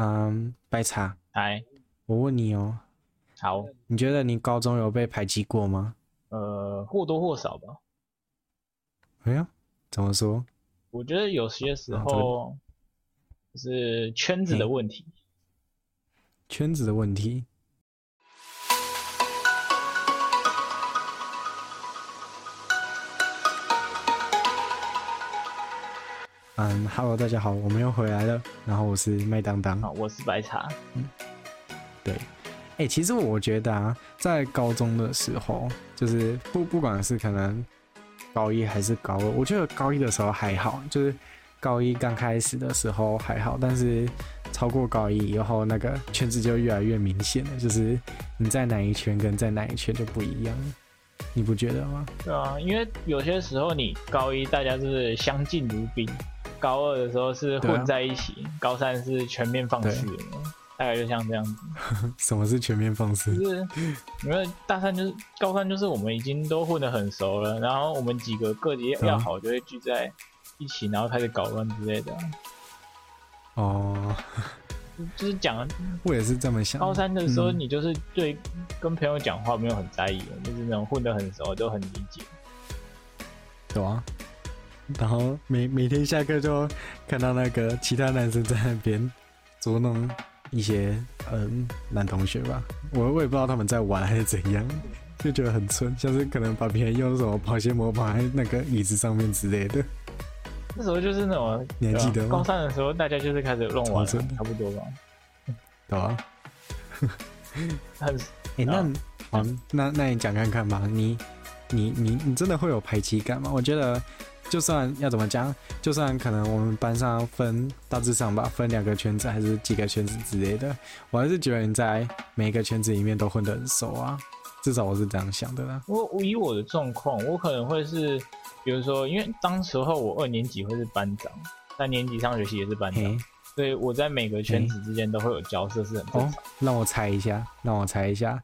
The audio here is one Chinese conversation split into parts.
嗯，白茶，哎，我问你哦，好，你觉得你高中有被排挤过吗？呃，或多或少吧。哎呀，怎么说？我觉得有些时候就是圈子的问题。圈子的问题。嗯，Hello，，大家好，我们又回来了。然后我是麦当当，啊，我是白茶。嗯，对。哎、欸，其实我觉得啊，在高中的时候，就是不不管是可能高一还是高二，我觉得高一的时候还好，就是高一刚开始的时候还好，但是超过高一以后，那个圈子就越来越明显了，就是你在哪一圈跟在哪一圈就不一样，你不觉得吗？对啊，因为有些时候你高一大家就是相敬如宾。高二的时候是混在一起，啊、高三是全面放肆，大概就像这样子。什么是全面放肆？就是因为大三就是高三，就是我们已经都混得很熟了，然后我们几个个别要好，就会聚在一起，然后开始搞乱之类的。哦，就是讲，我也是这么想。高三的时候，你就是对跟朋友讲话没有很在意，嗯、就是那种混得很熟，都很理解。有啊。然后每每天下课就看到那个其他男生在那边捉弄一些嗯男同学吧，我我也不知道他们在玩还是怎样，就觉得很蠢，像是可能把别人用什么保鲜膜绑在那个椅子上面之类的。那时候就是那种你还记得吗？高三的时候大家就是开始乱玩，差不多吧？对啊。很哎、欸，那好，那那你讲看看吧，你你你你真的会有排挤感吗？我觉得。就算要怎么讲，就算可能我们班上分大致上吧，分两个圈子还是几个圈子之类的，我还是觉得你在每个圈子里面都混得很熟啊，至少我是这样想的啦。我以我的状况，我可能会是，比如说，因为当时候我二年级会是班长，三年级上学期也是班长，所以我在每个圈子之间都会有交涉，是很正常。哦，让我猜一下，让我猜一下，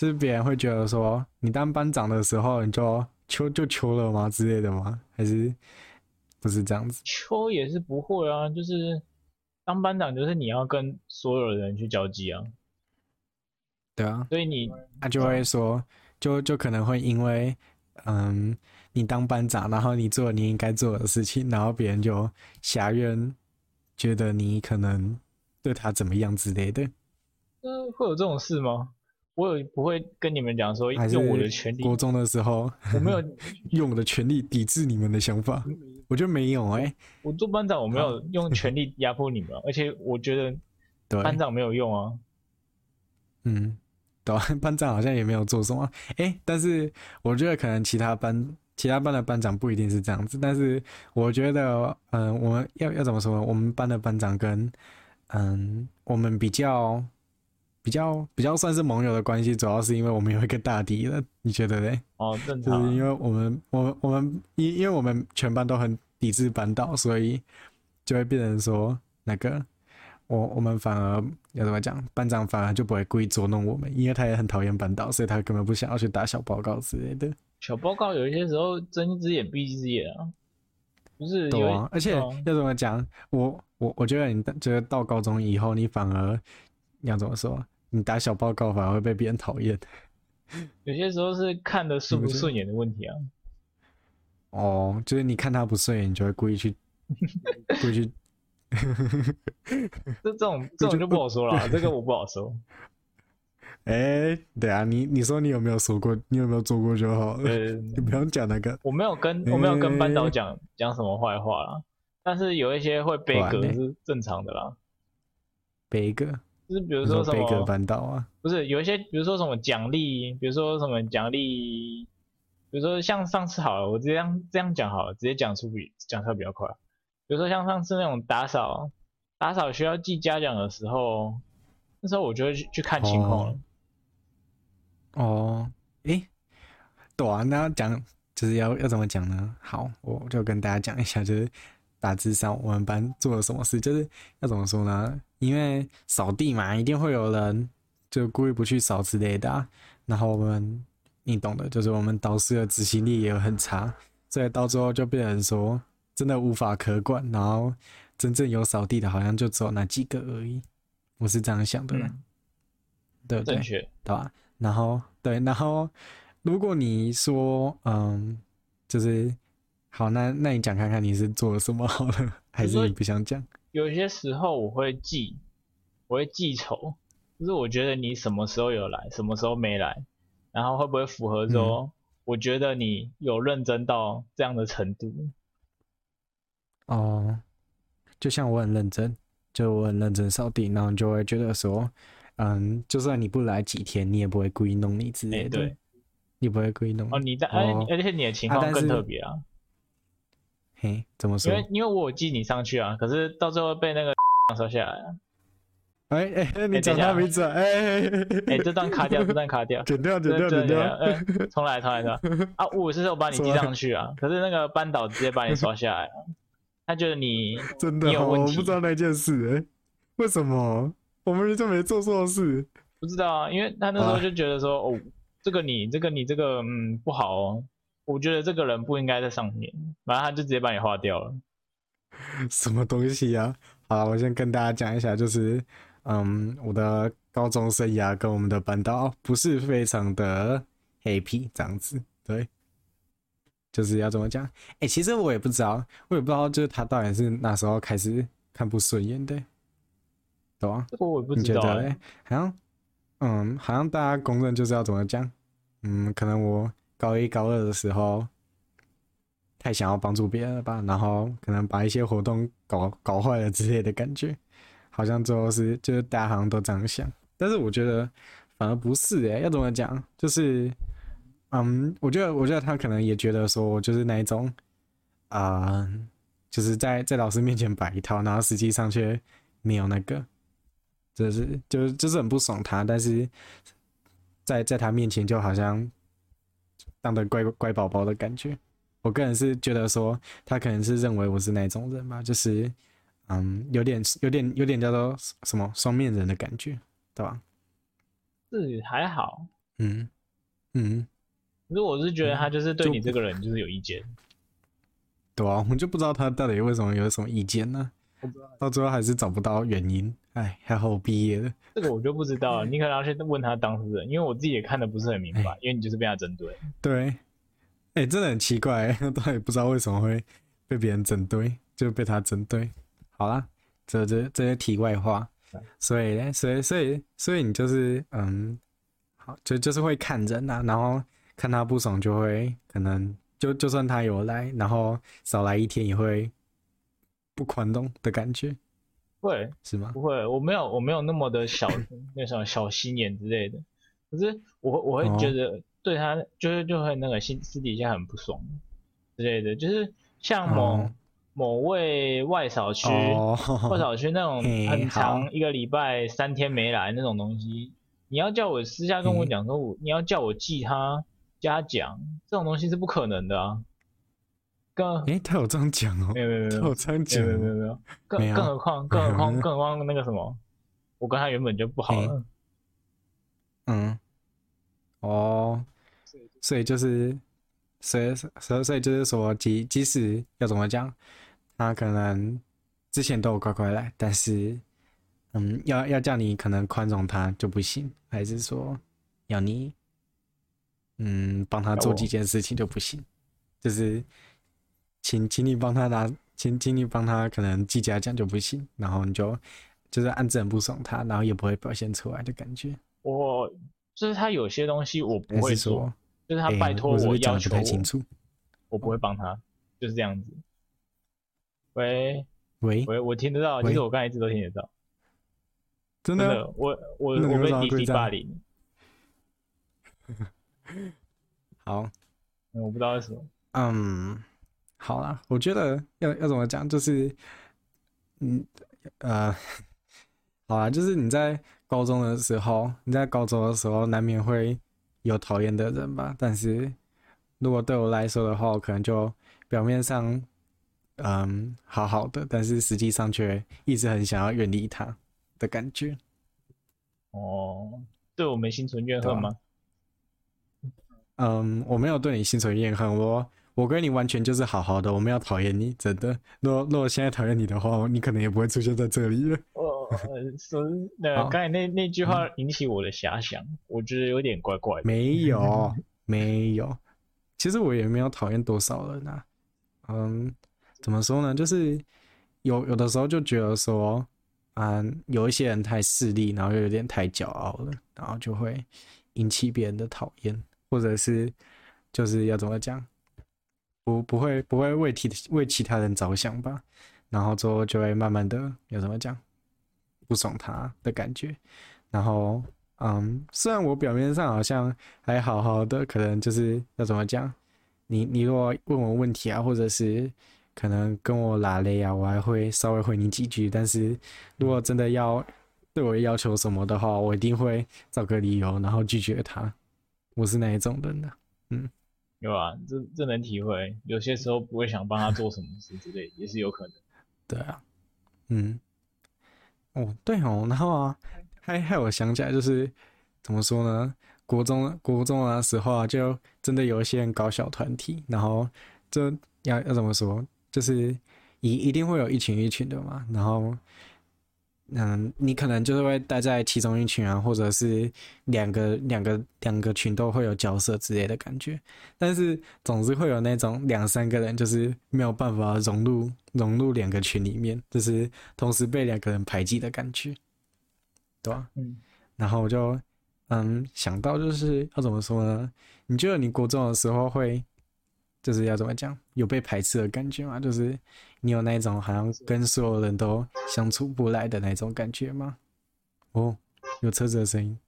就是别人会觉得说，你当班长的时候你就。秋就秋了吗之类的吗？还是不是这样子？秋也是不会啊，就是当班长就是你要跟所有的人去交际啊。对啊，所以你他就会说，就就可能会因为嗯，你当班长，然后你做你应该做的事情，然后别人就狭怨，觉得你可能对他怎么样之类的。嗯，会有这种事吗？我也不会跟你们讲说用我的权利。国中的时候，我没有 用我的权利抵制你们的想法。我觉得没有哎、欸，我做班长我没有用权力压迫你们，而且我觉得班长没有用啊。嗯，对，班长好像也没有做什么。哎、欸，但是我觉得可能其他班其他班的班长不一定是这样子。但是我觉得，嗯、呃，我们要要怎么说呢？我们班的班长跟嗯，我们比较。比较比较算是盟友的关系，主要是因为我们有一个大敌了，你觉得呢？哦，正常。就是因为我们，我们，我们，因因为我们全班都很抵制班导，所以就会变成说，那个我我们反而要怎么讲，班长反而就不会故意捉弄我们，因为他也很讨厌班导，所以他根本不想要去打小报告之类的。小报告有一些时候睁一只眼闭一只眼啊，不是？对啊，而且要怎么讲，我我我觉得你觉得到高中以后，你反而。你要怎么说？你打小报告反而会被别人讨厌。有些时候是看的顺不顺眼的问题啊。哦，就是你看他不顺眼，你就会故意去，故意去。这 这种这种就不好说了，这个我不好说。哎、欸，对啊，你你说你有没有说过？你有没有做过就好了。你不用讲那个。我没有跟我没有跟班导讲讲、欸、什么坏话啦，但是有一些会背歌是正常的啦。背歌。就是比如说什么，贝格班导啊，不是有一些，比如说什么奖励，比如说什么奖励，比如说像上次好了，我这样这样讲好了，直接讲出比讲出来比较快。比如说像上次那种打扫，打扫需要记嘉奖的时候，那时候我就会去去看情况了。哦，诶、欸，对啊，那要讲就是要要怎么讲呢？好，我就跟大家讲一下，就是。大致上，我们班做了什么事，就是要怎么说呢？因为扫地嘛，一定会有人就故意不去扫之类的啊。然后我们，你懂的，就是我们导师的执行力也很差，所以到最后就变成说，真的无法可管，然后真正有扫地的，好像就只有那几个而已。我是这样想的，嗯、对不对？正确，对吧？然后对，然后如果你说，嗯，就是好，那那你讲看看你是做了什么好了，还是你不想讲？有些时候我会记，我会记仇，就是我觉得你什么时候有来，什么时候没来，然后会不会符合说，嗯、我觉得你有认真到这样的程度。哦，就像我很认真，就我很认真扫地，然后就会觉得说，嗯，就算你不来几天，你也不会故意弄你之类的。对，你不会故意弄哦，你在，哦、而且你的情况更特别啊。嘿，怎么说？因为因为我有记你上去啊，可是到最后被那个 刷下来了。哎哎，你讲他名字？哎哎，这段卡掉，这段卡掉，剪掉，剪掉，剪掉。重来，重来，重来。啊，我是说我把你记上去啊，可是那个班导直接把你刷下来了。他觉得你真的，你有问题，我不知道那件事，哎，为什么我们就没做错事？不知道啊，因为他那时候就觉得说，哦，这个你，这个你，这个嗯不好哦，我觉得这个人不应该在上面，然后他就直接把你划掉了。什么东西呀？好，我先跟大家讲一下，就是嗯，我的高中生涯跟我们的班导不是非常的 happy 这样子，对。就是要怎么讲？哎、欸，其实我也不知道，我也不知道，就是他到底是那时候开始看不顺眼的，懂啊？这个？我也不知道、欸，哎，好像，嗯，好像大家公认就是要怎么讲？嗯，可能我高一高二的时候太想要帮助别人了吧，然后可能把一些活动搞搞坏了之类的感觉，好像最后是就是大家好像都这样想，但是我觉得反而不是哎、欸，要怎么讲？就是。嗯，我觉得，我觉得他可能也觉得说，我就是那一种，啊、就是在在老师面前摆一套，然后实际上却没有那个，就是就是就是很不爽他，但是在在他面前就好像当的乖乖宝宝的感觉。我个人是觉得说，他可能是认为我是那种人吧，就是嗯，有点有点有点叫做什么双面人的感觉，对吧？是还好，嗯嗯。可是我是觉得他就是对你这个人就是有意见，对啊，我就不知道他到底为什么有什么意见呢？到最后还是找不到原因。哎，还好我毕业了。这个我就不知道了，你可能要去问他当事人，因为我自己也看的不是很明白，欸、因为你就是被他针对。对，哎、欸，真的很奇怪，他也不知道为什么会被别人针对，就被他针对。好啦，这这这些题外话，所以呢所以所以所以你就是嗯，好，就就是会看人呐、啊，然后。看他不爽就会可能就就算他有来，然后少来一天也会不宽容的感觉，会是吗？不会，我没有我没有那么的小那什么小心眼之类的，可是我我会觉得对他就是就会那个心私底下很不爽之类的，就是像某、某位外扫区、外扫区那种很长一个礼拜三天没来那种东西，你要叫我私下跟我讲说我你要叫我记他。嘉奖这种东西是不可能的啊！更诶，他有这样讲哦？没有没有没有，他有这样讲，没有没有没有。更更何况更何况更何况那个什么，我跟他原本就不好了。嗯。哦。所以就是，所以所以所以就是说，即即使要怎么讲，他可能之前都有乖乖来，但是，嗯，要要叫你可能宽容他就不行，还是说要你？嗯，帮他做几件事情就不行，就是请请你帮他拿，请请你帮他可能记嘉奖就不行，然后你就就是暗自很不爽他，然后也不会表现出来的感觉。我就是他有些东西我不会说，就是他拜托我要求我，不太清楚，我不会帮他，就是这样子。喂喂喂，我听得到，其实我刚才一直都听得到。真的，我我我被滴滴霸凌。好，我不知道为什么。嗯，好啦，我觉得要要怎么讲，就是，嗯，呃，好啦，就是你在高中的时候，你在高中的时候难免会有讨厌的人吧。但是如果对我来说的话，我可能就表面上，嗯，好好的，但是实际上却一直很想要远离他的感觉。哦，对我没心存怨恨吗？嗯，我没有对你心存怨恨，我我跟你完全就是好好的，我没有讨厌你，真的。如果如果现在讨厌你的话，你可能也不会出现在这里了。哦，说那 刚才那那句话引起我的遐想，嗯，我觉得有点怪怪的。没有，没有。其实我也没有讨厌多少人啊。嗯，怎么说呢？就是有有的时候就觉得说，嗯，有一些人太势利，然后又有点太骄傲了，然后就会引起别人的讨厌，或者是就是要怎么讲？不不会不会为替为其他人着想吧，然后之后就会慢慢的有什么讲不爽他的感觉，然后嗯，虽然我表面上好像还好好的，可能就是要怎么讲，你你如果问我问题啊，或者是可能跟我拉雷啊，我还会稍微回你几句，但是如果真的要对我要求什么的话，我一定会找个理由，然后拒绝他，我是那一种人的，嗯。有啊，这这能体会。有些时候不会想帮他做什么事之类，也是有可能。对啊，嗯，哦，对哦，然后啊，还还有想起来，就是怎么说呢？国中国中的时候啊，就真的有一些人搞小团体，然后就要要怎么说，就是一一定会有一群一群的嘛，然后。嗯，你可能就是会待在其中一群啊，或者是两个两个两个群都会有角色之类的感觉，但是总是会有那种两三个人就是没有办法融入融入两个群里面，就是同时被两个人排挤的感觉，对吧？嗯，然后我就嗯想到就是要怎么说呢？你觉得你国中的时候会？就是要怎么讲，有被排斥的感觉吗？就是你有那种好像跟所有人都相处不来的那种感觉吗？哦，有车子的声音。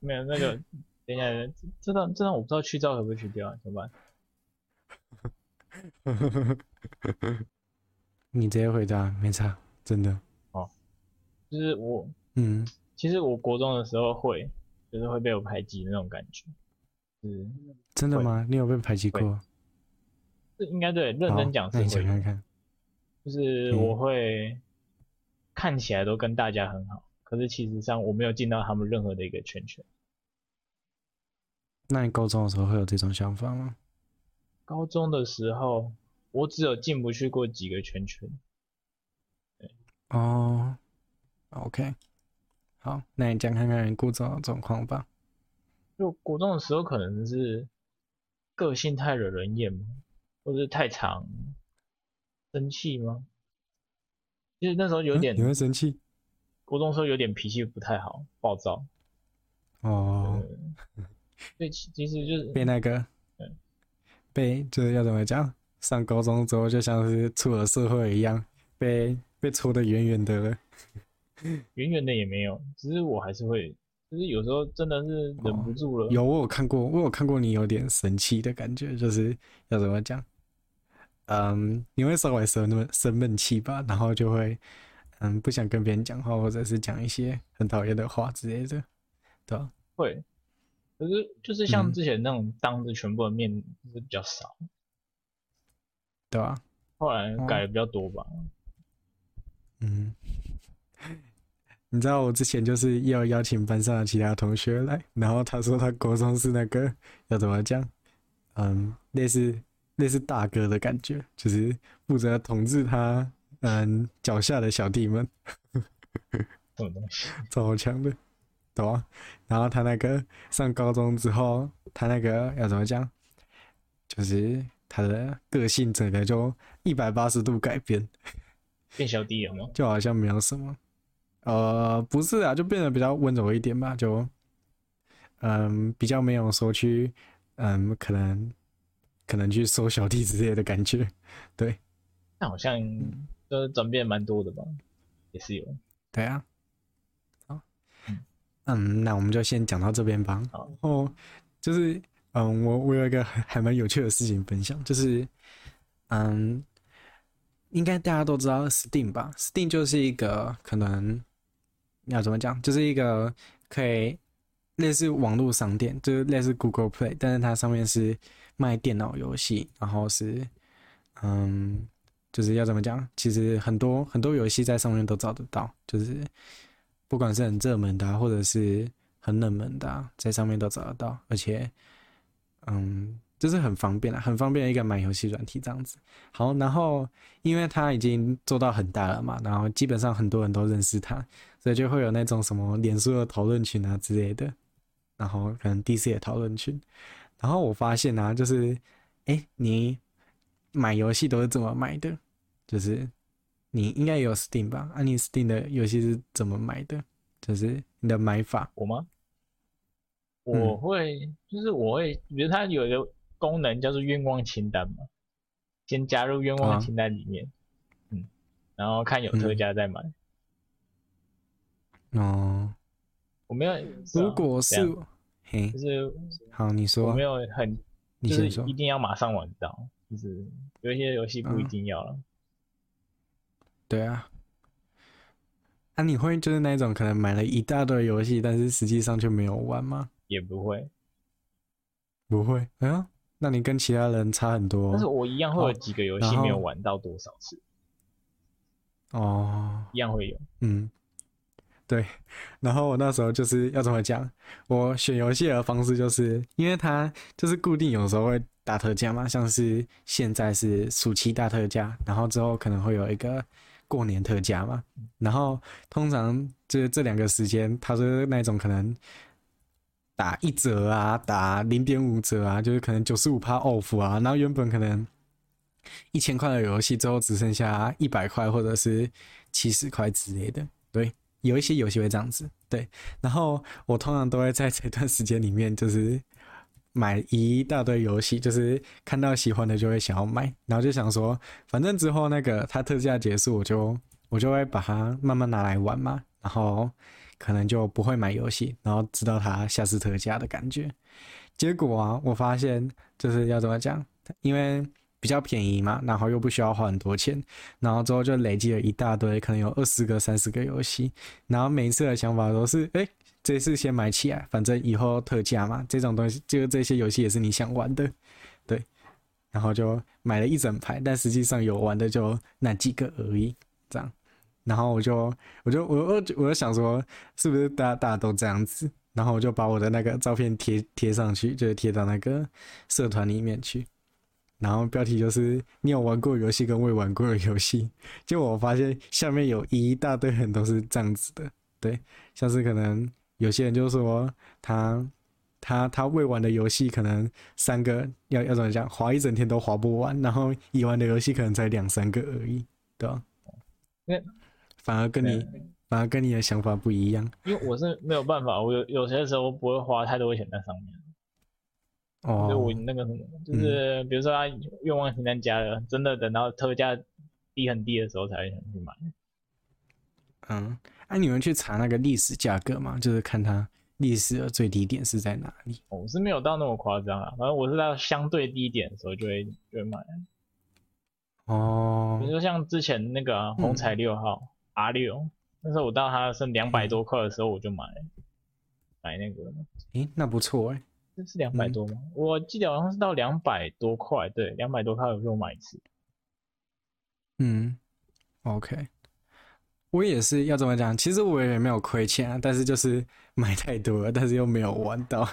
没有那个，等一下，这段这段我不知道去噪可不可以去掉啊？怎么办？你直接回答，没差，真的。哦，就是我，嗯，其实我国中的时候会，就是会被我排挤那种感觉。是，真的吗？你有被排挤过？应该对，认真讲是会，看看就是我会看起来都跟大家很好，嗯，可是其实上我没有进到他们任何的一个圈圈。那你高中的时候会有这种想法吗？高中的时候，我只有进不去过几个圈圈。哦，OK，好，那你讲看看你国中的状况吧。就国中的时候，可能是个性太惹人厌嘛。或者是太长，生气吗？其实那时候有点，你会生气？国中时候有点脾气不太好，暴躁。哦，对，其其实就是被那个，被就是要怎么讲？上高中之后就像是出了社会一样，被被戳的远远的了。远远的也没有，只是我还是会。就是有时候真的是忍不住了。哦、有我有看过，我有看过你有点生气的感觉，就是要怎么讲？嗯，你会稍微生那么生闷气吧，然后就会嗯不想跟别人讲话，或者是讲一些很讨厌的话之类的，对吧？会，可是就是像之前那种当着全部的面是比较少，嗯、对吧？后来改的比较多吧。嗯。你知道我之前就是要邀请班上的其他同学来，然后他说他国中是那个要怎么讲，嗯，类似类似大哥的感觉，就是负责统治他嗯脚下的小弟们，什么东西？超强的，懂啊？然后他那个上高中之后，他那个要怎么讲，就是他的个性整个就一百八十度改变，变小弟了吗？就好像没有什么。呃，不是啊，就变得比较温柔一点吧，就，嗯，比较没有说去，嗯，可能，可能去收小弟之类的感觉，对。那好像都转变蛮多的吧，也是有。对啊。好，嗯，那我们就先讲到这边吧。然后就是，嗯，我我有一个还蛮有趣的事情分享，就是，嗯，应该大家都知道 Steam 吧？Steam 就是一个可能。要怎么讲？就是一个可以类似网络商店，就是类似 Google Play，但是它上面是卖电脑游戏，然后是嗯，就是要怎么讲？其实很多很多游戏在上面都找得到，就是不管是很热门的，或者是很冷门的，在上面都找得到。而且，嗯，就是很方便啊，很方便一个买游戏软体这样子。好，然后因为它已经做到很大了嘛，然后基本上很多人都认识它，所以就会有那种什么脸书的讨论群啊之类的，然后可能 DC 的讨论群。然后我发现啊，就是，哎，你买游戏都是怎么买的？就是你应该也有 Steam 吧？啊，你 Steam 的游戏是怎么买的？就是你的买法。我吗？我会，嗯、就是我会，比如它有一个。功能叫做愿望清单嘛，先加入愿望清单里面，啊、嗯，然后看有特价再买。嗯、哦，我没有。如果是，嘿，就是好，你说。我没有很，就是一定要马上玩到，就是有一些游戏不一定要了、嗯。对啊。啊，你会就是那种可能买了一大堆游戏，但是实际上却没有玩吗？也不会。不会，哎呀。那你跟其他人差很多，但是我一样会有几个游戏没有玩到多少次，哦，一样会有，嗯，对，然后我那时候就是要怎么讲，我选游戏的方式就是，因为它就是固定有时候会打特价嘛，像是现在是暑期大特价，然后之后可能会有一个过年特价嘛，然后通常就是这两个时间，它是那种可能。打一折啊，打零点五折啊，就是可能九十五趴 off 啊，然后原本可能一千块的游戏，最后只剩下一百块或者是七十块之类的。对，有一些游戏会这样子。对，然后我通常都会在这段时间里面，就是买一大堆游戏，就是看到喜欢的就会想要买，然后就想说，反正之后那个它特价结束，我就我就会把它慢慢拿来玩嘛，然后。可能就不会买游戏，然后知道它下次特价的感觉。结果啊，我发现就是要怎么讲，因为比较便宜嘛，然后又不需要花很多钱，然后之后就累积了一大堆，可能有二十个、三十个游戏。然后每一次的想法都是，哎，这次先买起来，反正以后特价嘛，这种东西就这些游戏也是你想玩的，对。然后就买了一整排，但实际上有玩的就那几个而已，这样。然后我就，我就，我我我就想说，是不是大家大家都这样子？然后我就把我的那个照片贴贴上去，就是贴到那个社团里面去。然后标题就是你有玩过游戏跟未玩过的游戏。结果我发现下面有一大堆人都是这样子的，对，像是可能有些人就说他他他未玩的游戏可能三个要要怎么讲，划一整天都划不完，然后已玩的游戏可能才两三个而已，对吧？那。反而跟你，反而跟你的想法不一样。因为我是没有办法，我有有些时候不会花太多钱在上面。哦。就我那个什么，就是比如说他愿望清单加了，嗯、真的等到特价低很低的时候才会想去买。嗯，哎、啊，你们去查那个历史价格嘛？就是看它历史的最低点是在哪里。我是没有到那么夸张啊，反正我是在相对低点的时候就会就会买。哦。比如说像之前那个红彩六号。嗯 R 六，那时候我到它剩两百多块的时候，我就买，嗯、买那个。诶，那不错哎，这是两百多吗？嗯、我记得好像是到两百多块，对，两百多块我就买一次。嗯，OK，我也是要这么讲，其实我也没有亏钱啊，但是就是 买太多了，但是又没有玩到，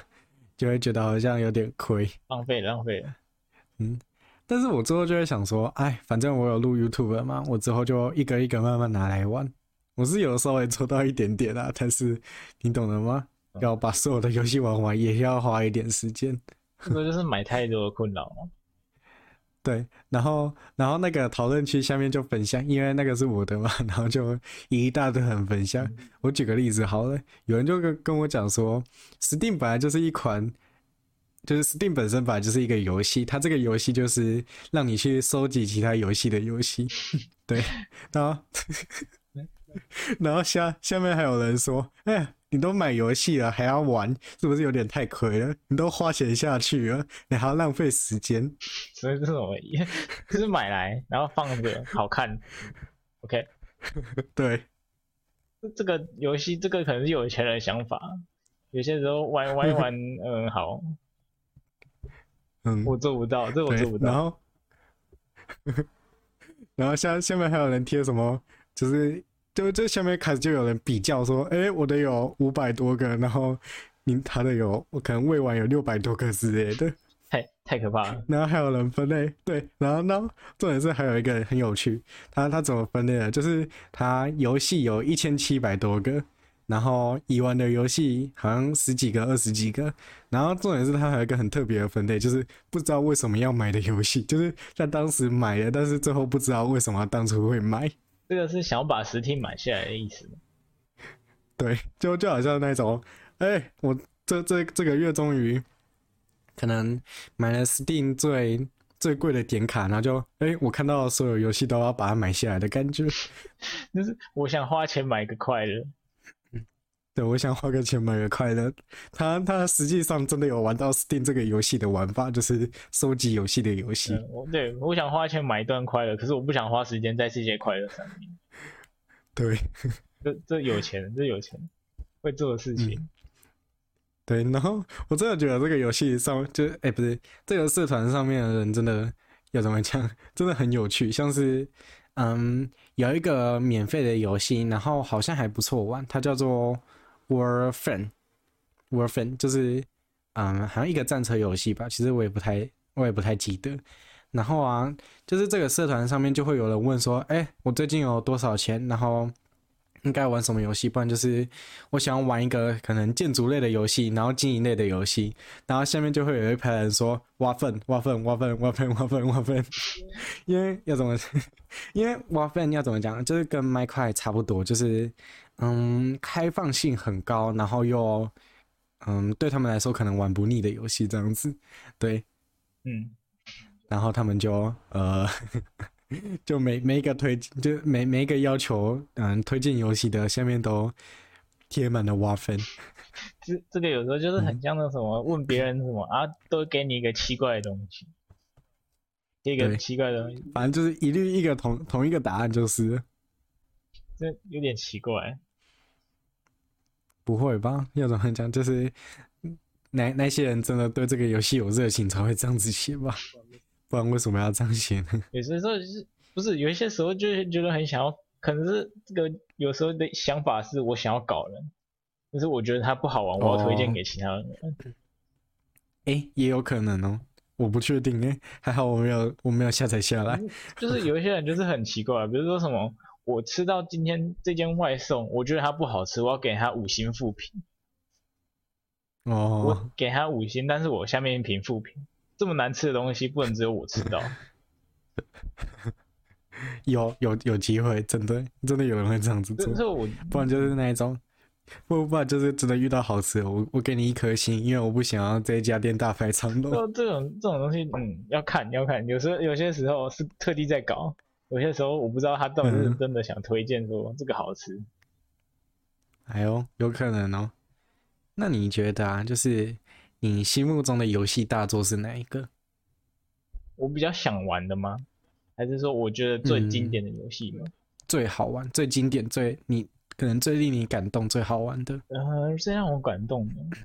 就会觉得好像有点亏，浪费浪费了。嗯。但是我之后就会想说，哎，反正我有录 YouTube 了嘛，我之后就一个一个慢慢拿来玩。我是有稍微抽到一点点啊，但是你懂了吗？要把所有的游戏玩完，也要花一点时间。这个就是买太多的困扰吗？对，然后然后那个讨论区下面就分享，因为那个是我的嘛，然后就一大堆人分享。我举个例子好了，有人就跟跟我讲说，Steam 本来就是一款。就是 Steam 本身本来就是一个游戏，它这个游戏就是让你去收集其他游戏的游戏，对。然后，然后下下面还有人说：“哎呀，你都买游戏了还要玩，是不是有点太亏了？你都花钱下去了，你还要浪费时间。”所以这种就是买来然后放着好看，OK？对。这个游戏这个可能是有钱人的想法，有些时候玩玩一玩，嗯，好。嗯，我做不到，这我做不到。然后，然后下下面还有人贴什么，就是就这下面开始就有人比较说，哎、欸，我的有五百多个，然后你他的有我可能未完有六百多个之类的，太太可怕了。然后还有人分类，对，然后呢，重点是还有一个很有趣，他他怎么分类的？就是他游戏有一千七百多个，然后已玩的游戏好像十几个、二十几个，然后重点是他还有一个很特别的分类，就是不知道为什么要买的游戏，就是在当时买的，但是最后不知道为什么当初会买。这个是想要把实体买下来的意思。对，就就好像那种，哎、欸，我这这这个月终于。可能买了 Steam 最最贵的点卡，然后就哎、欸，我看到所有游戏都要把它买下来的感觉，就是我想花钱买个快乐。对，我想花个钱买个快乐。他他实际上真的有玩到 Steam 这个游戏的玩法，就是收集游戏的游戏。对，我想花钱买一段快乐，可是我不想花时间在这些快乐上面。对，这这有钱，这有钱会做的事情。嗯对，然后我真的觉得这个游戏上就哎、欸、不是这个社团上面的人真的要怎么讲，真的很有趣。像是嗯有一个免费的游戏，然后好像还不错玩，它叫做 Warframe，Warframe 就是嗯好像一个战车游戏吧，其实我也不太我也不太记得。然后啊，就是这个社团上面就会有人问说，哎，我最近有多少钱？然后。应该玩什么游戏？不然就是我想玩一个可能建筑类的游戏，然后经营类的游戏，然后下面就会有一排人说挖粪、挖粪、挖粪、挖粪、挖粪、挖粪。因为要怎么？因为挖粪要怎么讲？就是跟麦块差不多，就是嗯，开放性很高，然后又嗯，对他们来说可能玩不腻的游戏这样子。对，嗯，然后他们就呃。就每每一个推就每每一个要求，嗯，推荐游戏的下面都贴满了挖分。这这个有时候就是很像那什么，嗯、问别人什么 啊，都给你一个奇怪的东西，一个奇怪的东西，反正就是一律一个同同一个答案，就是这有点奇怪。不会吧？要怎么讲？就是那那些人真的对这个游戏有热情才会这样子写吧？不然为什么要这样写呢？有时候就是不是有一些时候就是觉得很想要，可能是这个有时候的想法是我想要搞人，可是我觉得它不好玩，我要推荐给其他人。哎、也有可能哦，我不确定哎，还好我没有我没有下载下来。就是有一些人就是很奇怪，比如说什么，我吃到今天这间外送，我觉得它不好吃，我要给它五星复评。哦，我给他五星，但是我下面一评复评。这么难吃的东西不能只有我吃到，有有有机会，真的真的有人会这样子做，我不然就是那一种，不不然就是真的遇到好吃的，我我给你一颗星，因为我不想要这一家店大排长龙。这种这种东西，嗯，要看要看，有时候有些时候是特地在搞，有些时候我不知道他到底是真的想推荐说这个好吃。嗯、哎呦，有可能哦。那你觉得啊，就是？你心目中的游戏大作是哪一个？我比较想玩的吗？还是说我觉得最经典的游戏吗、嗯？最好玩、最经典、最你可能最令你感动、最好玩的？呃，最让我感动的，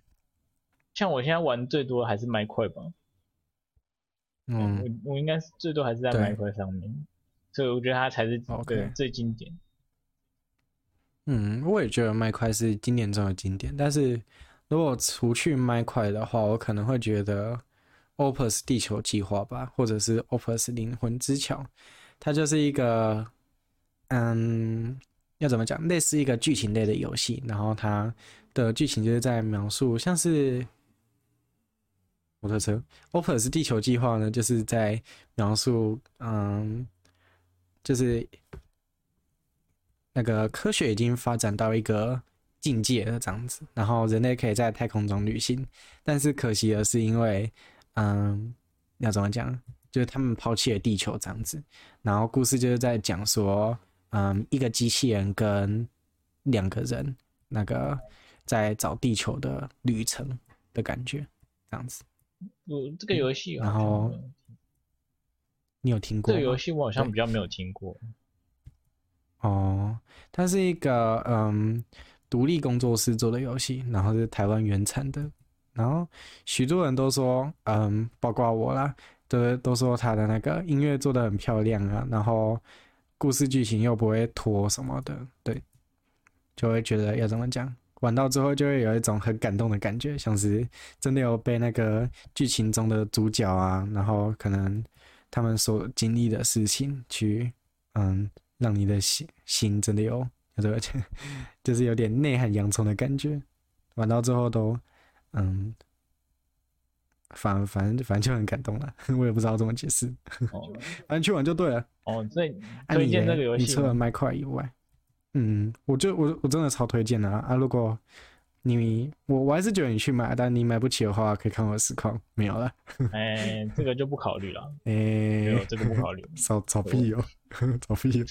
像我现在玩最多的还是麦块吧。嗯，我我应该是最多还是在麦块上面，所以我觉得它才是对最经典。嗯，我也觉得麦块是经典中的经典，但是。如果除去麦块的话，我可能会觉得 Opus 地球计划吧，或者是 Opus 灵魂之桥，它就是一个，嗯，要怎么讲，类似一个剧情类的游戏。然后它的剧情就是在描述，像是摩托车。Opus 地球计划呢，就是在描述，嗯，就是那个科学已经发展到一个。境界了这样子，然后人类可以在太空中旅行，但是可惜的是，因为，嗯，要怎么讲，就是他们抛弃了地球这样子。然后故事就是在讲说，嗯，一个机器人跟两个人那个在找地球的旅程的感觉，这样子。嗯这个游戏，然后你有听过？这个游戏我好像比较没有听过。哦，它是一个嗯。独立工作室做的游戏，然后是台湾原产的，然后许多人都说，嗯，包括我啦，都都说他的那个音乐做的很漂亮啊，然后故事剧情又不会拖什么的，对，就会觉得要怎么讲，玩到之后就会有一种很感动的感觉，像是真的有被那个剧情中的主角啊，然后可能他们所经历的事情去，嗯，让你的心心真的有 就是有点内涵洋葱的感觉。玩到最后都，嗯，反反正反正就很感动了，我也不知道怎么解释，哦、反正去玩就对了。哦，所以推荐这个游戏，你除了麦块以外。嗯，我就我我真的超推荐的啊！啊如果你我我还是觉得你去买，但你买不起的话，可以看我的实况，没有了。哎、欸，这个就不考虑了。哎、欸，没有这个不考虑。少少屁哦，找屁哦。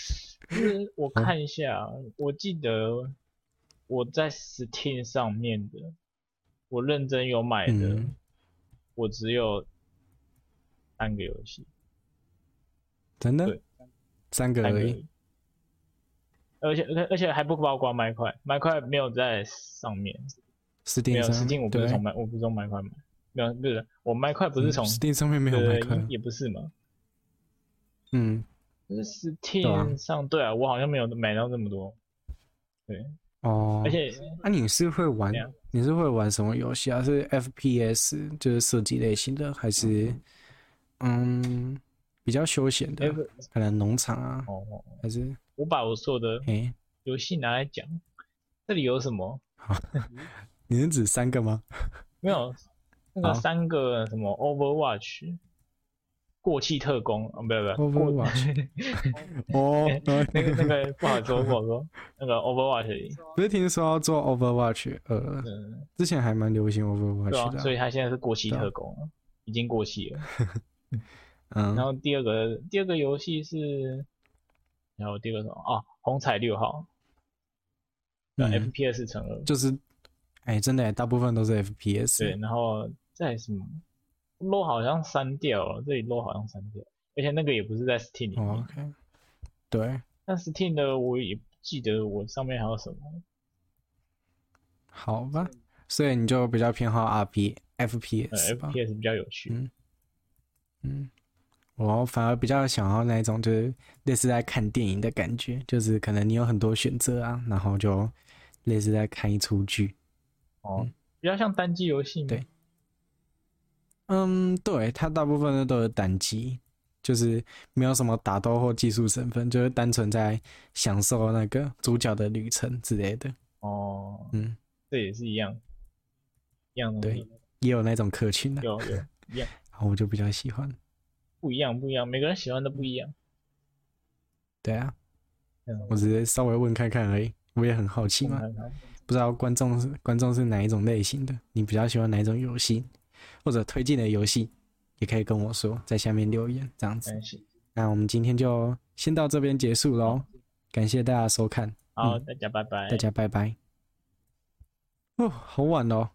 就是我看一下，我记得我在 Steam 上面的，我认真有买的，嗯、我只有三个游戏。真的？三个而已。而且而且而且还不包括麦块，麦块没有在上面。Steam 没有 Steam，我不是从麦，我不是从麦块买。没有，不是，我麦块不是从 Steam 上面没有麦块，也不是嘛。嗯，就是 Steam 上，对啊，我好像没有买到那么多。对，哦，而且，啊，你是会玩，你是会玩什么游戏啊？是 FPS，就是射击类型的，还是嗯比较休闲的？可能农场啊，还是？我把我所有的游戏拿来讲，欸、这里有什么？好，你是指三个吗？没有，那个三个什么？Overwatch 过气特工啊，不要不要，Overwatch。哦，那个那个不好说不好说，那个 Overwatch 不是听说要做 Overwatch 呃，嗯、之前还蛮流行 Overwatch 的、所以他现在是过气特工，啊、已经过气了。嗯，然后第二个第二个游戏是。然后第二个什么啊？红彩六号，嗯，FPS 成了，就是，哎，真的，大部分都是 FPS。对，然后再什么，low 好像删掉了，这里 low 好像删掉，而且那个也不是在 Steam 里面。哦、OK。对。但 Steam 的我也不记得我上面还有什么。好吧，所以你就比较偏好 RP FPS 吧？FPS 比较有趣。嗯。嗯。我反而比较想要那一种，就是类似在看电影的感觉，就是可能你有很多选择啊，然后就类似在看一出剧。哦，嗯、比较像单机游戏？对。嗯，对，它大部分的都是单机，就是没有什么打斗或技术成分，就是单纯在享受那个主角的旅程之类的。哦，嗯，这也是一样，一样的。对，也有那种客群的。有有一样。然后我就比较喜欢。不一样，不一样，每个人喜欢的不一样。对啊，我只是稍微问看看而已，我也很好奇嘛。不知道观众是观众是哪一种类型的，你比较喜欢哪一种游戏，或者推荐的游戏，也可以跟我说，在下面留言这样子。那我们今天就先到这边结束喽，感谢大家收看。好，大家拜拜。大家拜拜。哦，好晚哦。